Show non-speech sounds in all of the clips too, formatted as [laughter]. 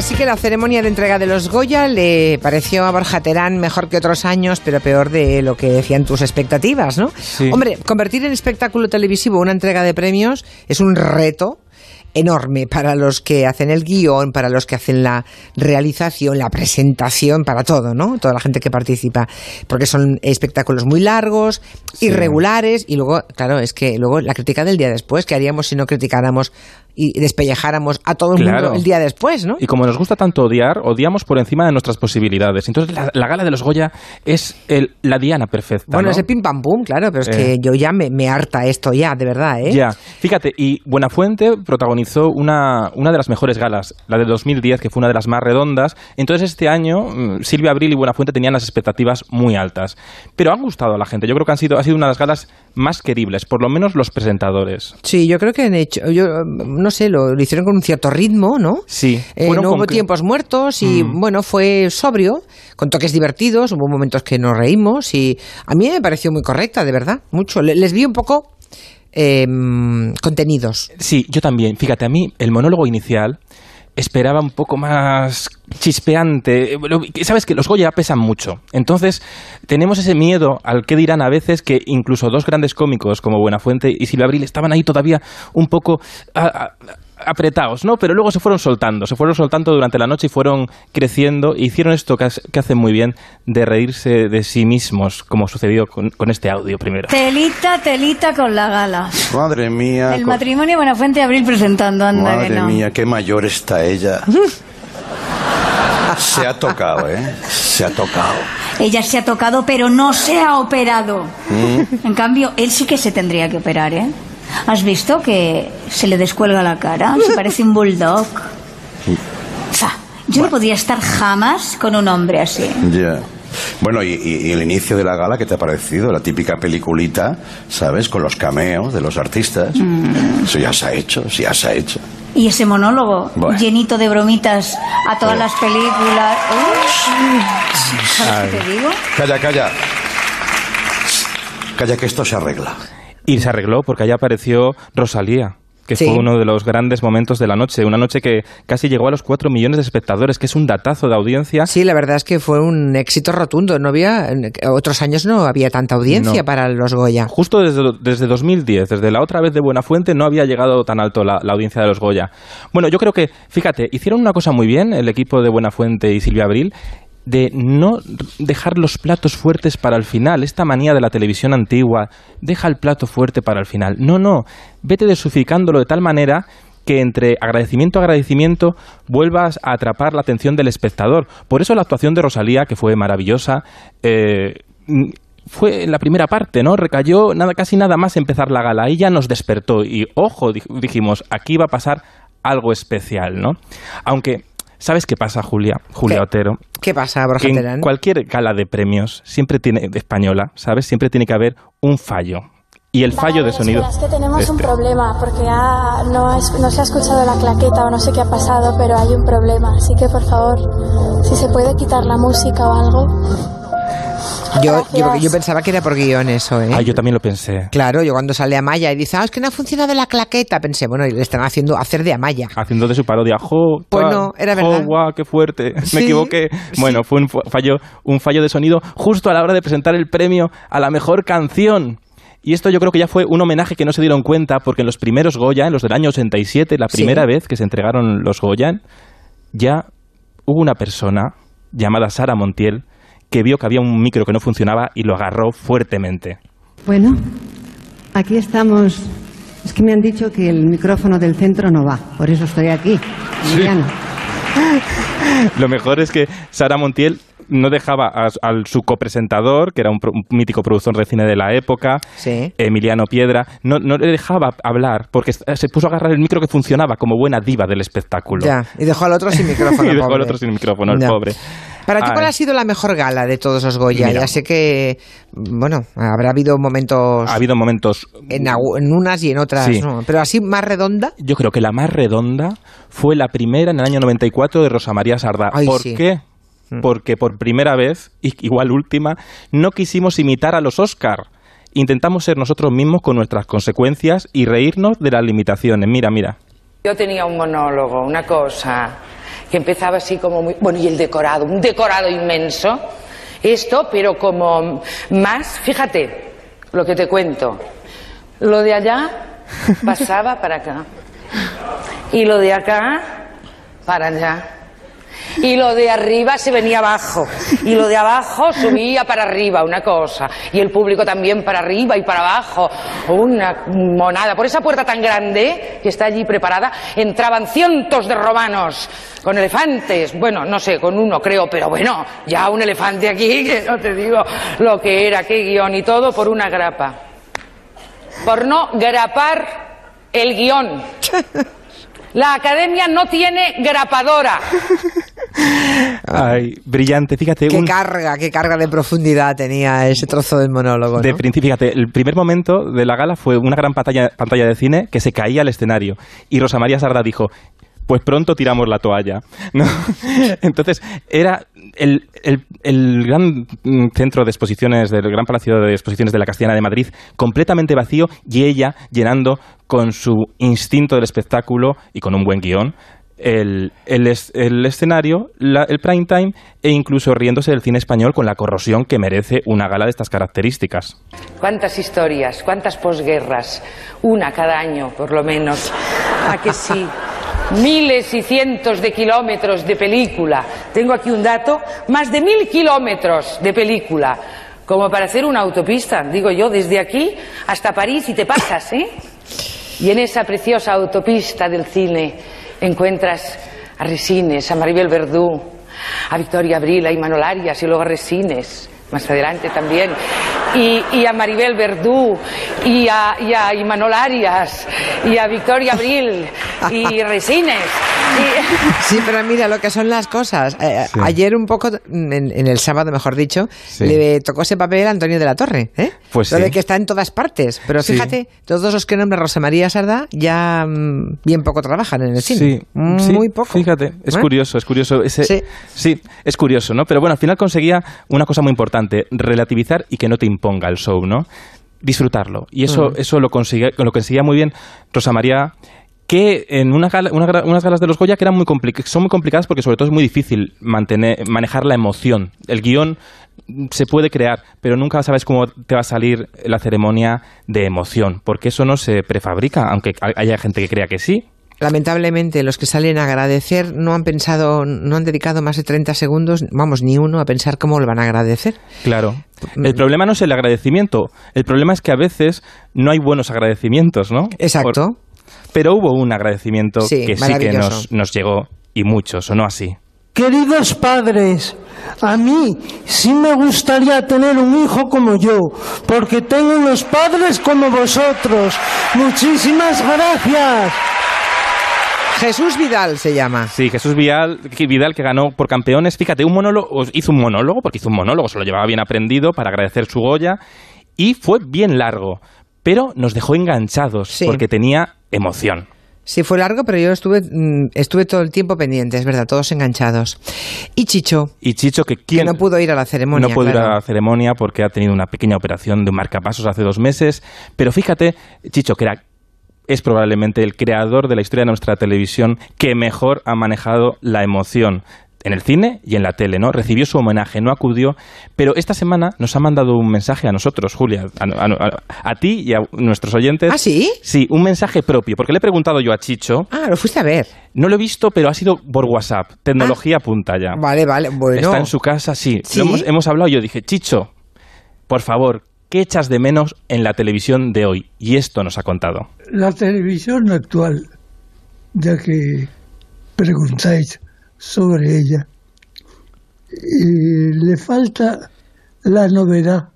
Así que la ceremonia de entrega de los Goya le pareció a Borja Terán mejor que otros años, pero peor de lo que decían tus expectativas, ¿no? Sí. Hombre, convertir en espectáculo televisivo una entrega de premios es un reto enorme para los que hacen el guion, para los que hacen la realización, la presentación, para todo, ¿no? Toda la gente que participa. Porque son espectáculos muy largos, Sí. irregulares, y luego, claro, es que luego la crítica del día después, ¿qué haríamos si no criticáramos y despellejáramos a todo el Claro. mundo el día después, ¿no? Y como nos gusta tanto odiar, odiamos por encima de nuestras posibilidades. Entonces la, la gala de los Goya es el- la diana perfecta. Bueno, ¿no? ese pim pam pum, claro, pero es Eh. que yo ya me, me harta esto ya, de verdad, ¿eh? Ya, fíjate, y Buenafuente protagonizó una, una de las mejores galas, la de 2010, que fue una de las más redondas. Entonces este año mm, Silvia Abril y Buenafuente tenían las expectativas muy altas. Pero han gustado a la gente. Yo creo que han sido, ha sido una de las galas más queribles, por lo menos los presentadores. Sí, yo creo que han hecho, yo no sé, lo, lo hicieron con un cierto ritmo, ¿no? Sí, Eh, no hubo tiempos muertos y Mm. bueno, fue sobrio, con toques divertidos, hubo momentos que nos reímos y a mí me pareció muy correcta, de verdad, mucho. Le- Les vi un poco eh, contenidos. Sí, yo también. Fíjate, a mí el monólogo inicial esperaba un poco más chispeante. Lo- Sabes que los Goya pesan mucho. Entonces, tenemos ese miedo al que dirán a veces que incluso dos grandes cómicos como Buenafuente y Silvia Abril estaban ahí todavía un poco apretados, ¿no? Pero luego se fueron soltando, se fueron soltando durante la noche y fueron creciendo e hicieron esto que, hacen muy bien de reírse de sí mismos, como sucedió con, con este audio primero. Telita, telita con la gala. Madre mía. El co- matrimonio Buenafuente Abril presentando, anda que Madre no. mía, qué mayor está ella. [laughs] Se ha tocado, ¿eh? Se ha tocado. Ella se ha tocado, pero no se ha operado. Mm. En cambio, él sí que se tendría que operar, ¿eh? ¿Has visto que se le descuelga la cara? Se parece un bulldog. Fa, yo no podría estar jamás con un hombre así. Ya. Bueno, y, y- el inicio de la gala, ¿qué te ha parecido? La típica peliculita, ¿sabes? Con los cameos de los artistas. Mm. Eso ya se ha hecho, sí, ya se ha hecho. Y ese monólogo Bueno. llenito de bromitas a todas Bueno. las películas. Uy, ¿Sabes qué te digo? Calla, calla. Calla, que esto se arregla. Y se arregló porque allá apareció Rosalía, que Sí. fue uno de los grandes momentos de la noche. Una noche que casi llegó a los 4 millones de espectadores, que es un datazo de audiencia. Sí, la verdad es que fue un éxito rotundo. No había, otros años no había tanta audiencia No. para los Goya. Justo desde, desde 2010, desde la otra vez de Buenafuente, no había llegado tan alto la, la audiencia de los Goya. Bueno, yo creo que, fíjate, hicieron una cosa muy bien el equipo de Buenafuente y Silvia Abril, de no dejar los platos fuertes para el final. Esta manía de la televisión antigua, deja el plato fuerte para el final. No, no, vete dosificándolo de tal manera que entre agradecimiento a agradecimiento vuelvas a atrapar la atención del espectador. Por eso la actuación de Rosalía, que fue maravillosa, eh, mm, fue en la primera parte, ¿no? Recayó nada, casi nada más empezar la gala. Ya nos despertó y, ojo, di- dijimos, aquí va a pasar algo especial, ¿no? Aunque, ¿sabes qué pasa, Julia? Julia ¿Qué? Otero. ¿Qué pasa, Borja Que en cualquier gala de premios, siempre tiene, de española, ¿sabes? Siempre tiene que haber un fallo. Y el fallo de sonido. espera, es que tenemos un este. problema, porque no, es- no se ha escuchado la claqueta o no sé qué ha pasado, pero hay un problema. Así que, por favor, si se puede quitar la música o algo. Yo, yo, pensaba que era por guion eso, ¿eh? Ah, yo también lo pensé. Claro, yo cuando sale Amaya y dice, ah, es que no ha funcionado la claqueta, pensé, bueno, y le están haciendo hacer de Amaya. Haciendo de su parodia, jo, Pues no, era verdad. guau, qué fuerte, [laughs] Sí, me equivoqué. Bueno, fue un fallo, un fallo de sonido justo a la hora de presentar el premio a la mejor canción. Y esto yo creo que ya fue un homenaje que no se dieron cuenta, porque en los primeros Goya, en los del año 87, la Sí. primera vez que se entregaron los Goya, ya hubo una persona llamada Sara Montiel que vio que había un micro que no funcionaba y lo agarró fuertemente. Bueno, aquí estamos. Es que me han dicho que el micrófono del centro no va, por eso estoy aquí. Liliana. Lo mejor es que Sara Montiel no dejaba a, al su copresentador, que era un, pro- un mítico productor de cine de la época, Sí. Emiliano Piedra, no, no le dejaba hablar porque se puso a agarrar el micro que funcionaba como buena diva del espectáculo. Ya, y dejó al otro sin [laughs] micrófono. y dejó al otro sin micrófono, el Ya. pobre. Para ti. ¿cuál ha sido la mejor gala de todos los Goya? Mira. Ya sé que, bueno, habrá habido momentos Ha habido momentos en, unas y en otras, Sí. ¿no? Pero así más redonda. Yo creo que la más redonda fue la primera en el año 94 de Rosa María Sardá. Ay, ¿Por sí. qué? Porque por primera vez, igual última, no quisimos imitar a los Oscar. Intentamos ser nosotros mismos con nuestras consecuencias y reírnos de las limitaciones. Mira, mira. Yo tenía un monólogo, una cosa. Que empezaba así como muy... Bueno, y el decorado, un decorado inmenso. Esto, pero como más, fíjate lo que te cuento. Lo de allá [laughs] pasaba para acá. Y lo de acá para allá. Y lo de arriba se venía abajo. Y lo de abajo subía para arriba, una cosa. Y el público también para arriba y para abajo. Una monada. Por esa puerta tan grande que está allí preparada entraban cientos de romanos con elefantes. Bueno, no sé, con uno creo, pero bueno, ya un elefante aquí, [laughs] que no te digo lo que era, qué guion y todo por una grapa. Por no grapar el guion. [laughs] La academia no tiene grapadora. Ay, brillante, fíjate. Qué un- carga, qué carga de profundidad tenía ese trozo del monólogo. De ¿no? principio, fíjate, el primer momento de la gala fue una gran pantalla, pantalla de cine que se caía al escenario. Y Rosa María Sarda dijo, pues pronto tiramos la toalla. [laughs] ¿no? Entonces, era el, el- el gran centro de exposiciones, del gran palacio de exposiciones de la Castellana de Madrid, completamente vacío y ella llenando con su instinto del espectáculo y con un buen guion. El, el es- el escenario, la- el prime time e incluso riéndose del cine español con la corrosión que merece una gala de estas características. ¿Cuántas historias, cuántas posguerras? Una cada año, por lo menos. ¿A que sí? [laughs] Miles y cientos de kilómetros de película. Tengo aquí un dato, más de mil kilómetros de película. Como para hacer una autopista, digo yo, desde aquí hasta París y te pasas, ¿eh? Y en esa preciosa autopista del cine encuentras a Resines, a Maribel Verdú, a Victoria Abril, a Imanol Arias y luego a Resines, más adelante también, y, y a Maribel Verdú, y a, y a Imanol Arias, y a Victoria Abril, y [laughs] Resines. [laughs] Sí, pero mira lo que son las cosas. Eh, Sí. Ayer un poco, en, en el sábado, mejor dicho, Sí. le tocó ese papel a Antonio de la Torre. ¿eh? Pues lo sí. de que está en todas partes. Pero Sí. fíjate, todos los que nombra Rosa María Sarda ya mm, bien poco trabajan en el cine. Sí, Mm, sí, Muy poco. Fíjate, es ¿Eh? curioso, es curioso. Ese- Sí. sí, es curioso, ¿no? Pero bueno, al final conseguía una cosa muy importante, relativizar y que no te imponga el show, ¿no? Disfrutarlo. Y eso, eso lo, conseguía, lo conseguía muy bien Rosa María que en una gala- una unas galas de los Goya que eran muy son muy complicadas porque sobre todo es muy difícil mantener, manejar la emoción. El guion mm, se puede crear, pero nunca sabes cómo te va a salir la ceremonia de emoción, porque eso no se prefabrica, aunque haya gente que crea que sí. Lamentablemente, los que salen a agradecer no han pensado, no han dedicado más de 30 segundos, vamos, ni uno, a pensar cómo lo van a agradecer. Claro. El problema no es el agradecimiento. El problema es que a veces no hay buenos agradecimientos, ¿no? Exacto. Por- pero hubo un agradecimiento Sí, que sí que nos, nos llegó y muchos, ¿o no así? Queridos padres, a mí sí me gustaría tener un hijo como yo, porque tengo unos padres como vosotros. Muchísimas gracias. Jesús Vidal se llama. Sí, Jesús Vidal que, Vidal, que ganó por campeones. Fíjate, un monólogo, hizo un monólogo, porque hizo un monólogo, se lo llevaba bien aprendido para agradecer su Goya, y fue bien largo, pero nos dejó enganchados, Sí. porque tenía emoción. Sí, fue largo, pero yo estuve, mm, estuve todo el tiempo pendiente, es verdad, todos enganchados. Y Chicho, Y Chicho, que no pudo ir a la ceremonia. No pudo ir a la ceremonia porque ha tenido una pequeña operación de un marcapasos hace dos meses. Pero fíjate, Chicho, que era, es probablemente el creador de la historia de nuestra televisión que mejor ha manejado la emoción en el cine y en la tele, ¿no? Recibió su homenaje, no acudió, pero esta semana nos ha mandado un mensaje a nosotros, Julia, a, a- a- a ti y a nuestros oyentes. ¿Ah, sí? Sí, un mensaje propio, porque le he preguntado yo a Chicho, Ah, lo fuiste a ver. no lo he visto, pero ha sido por WhatsApp, tecnología punta ya. Vale, vale, bueno. Está en su casa, sí. ¿Sí? Lo hemos, hemos hablado y yo dije, Chicho, por favor, ¿qué echas de menos en la televisión de hoy? Y esto nos ha contado. La televisión actual, ya que preguntáis sobre ella, eh, le falta la novedad,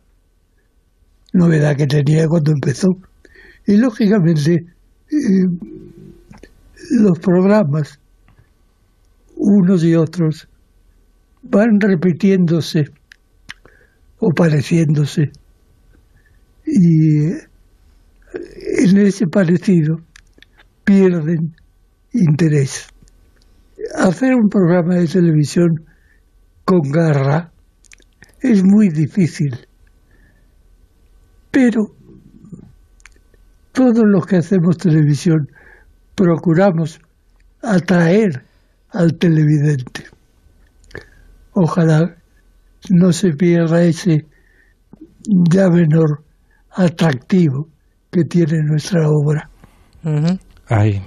novedad que tenía cuando empezó. Y lógicamente eh, los programas, unos y otros, van repitiéndose o pareciéndose. Y eh, en ese parecido pierden interés. Hacer un programa de televisión con garra es muy difícil, pero todos los que hacemos televisión procuramos atraer al televidente. Ojalá no se pierda ese ya menor atractivo que tiene nuestra obra. Ay,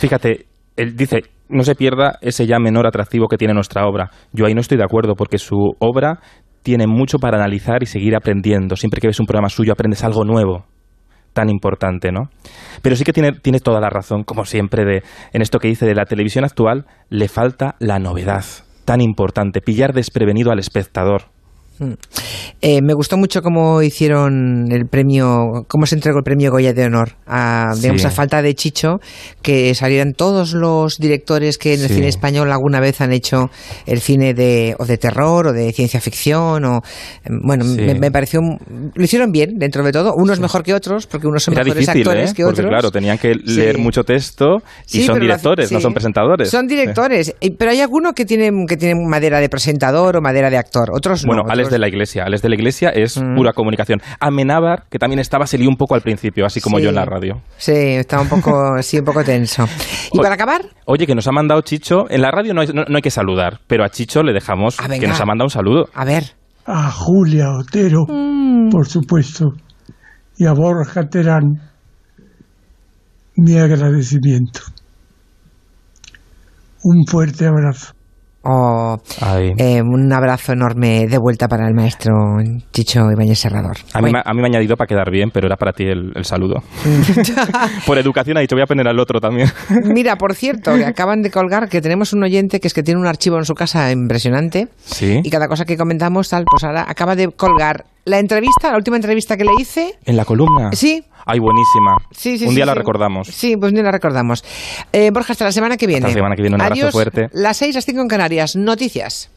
fíjate, él dice, no se pierda ese ya menor atractivo que tiene nuestra obra. Yo ahí no estoy de acuerdo porque su obra tiene mucho para analizar y seguir aprendiendo. Siempre que ves un programa suyo aprendes algo nuevo tan importante, ¿no? Pero sí que tiene, tiene toda la razón, como siempre, de, en esto que dice de la televisión actual, le falta la novedad tan importante, pillar desprevenido al espectador. Eh, me gustó mucho cómo hicieron el premio, cómo se entregó el premio Goya de honor a, digamos, Sí. a falta de Chicho, que salieran todos los directores que en el cine español alguna vez han hecho el cine de, o de terror o de ciencia ficción o, em, bueno, Sí. me, me pareció, lo hicieron bien dentro de todo, unos mejor que otros, porque unos son Era mejores difícil, actores ¿eh? que Porque otros. claro, tenían que leer mucho texto y son directores, no son presentadores. Son directores, pero hay alguno que tienen que tienen madera de presentador o madera de actor, otros no. Otros- de la Iglesia. Alex de la Iglesia es Mm. pura comunicación. Amenábar, que también estaba, se lió un poco al principio, así como Sí. yo en la radio. Sí, estaba un poco, [laughs] sí, un poco tenso. Y Oye, para acabar, Oye, que nos ha mandado Chicho. En la radio no hay, no- no hay que saludar, pero a Chicho le dejamos Ah, venga. que nos ha mandado un saludo. a ver. A Julia Otero, por supuesto, y a Borja Terán, mi agradecimiento. Un fuerte abrazo. Oh, Ay. eh, un abrazo enorme de vuelta para el maestro Chicho Ibáñez Serrador. A mí, Bueno, a mí me ha añadido para quedar bien, pero era para ti el, el saludo. [laughs] Por educación ha dicho, voy a poner al otro también. [laughs] Mira, por cierto, que acaban de colgar que tenemos un oyente que es que tiene un archivo en su casa impresionante Sí. y cada cosa que comentamos tal, pues ahora acaba de colgar la entrevista, la última entrevista que le hice. En la columna. Sí. Ay, buenísima. Sí, sí, un sí, día la recordamos. Sí, pues ni la recordamos. Eh, Borja, hasta la semana que viene. la semana que viene, un abrazo Adiós. fuerte. Las seis, las cinco en Canarias. Noticias.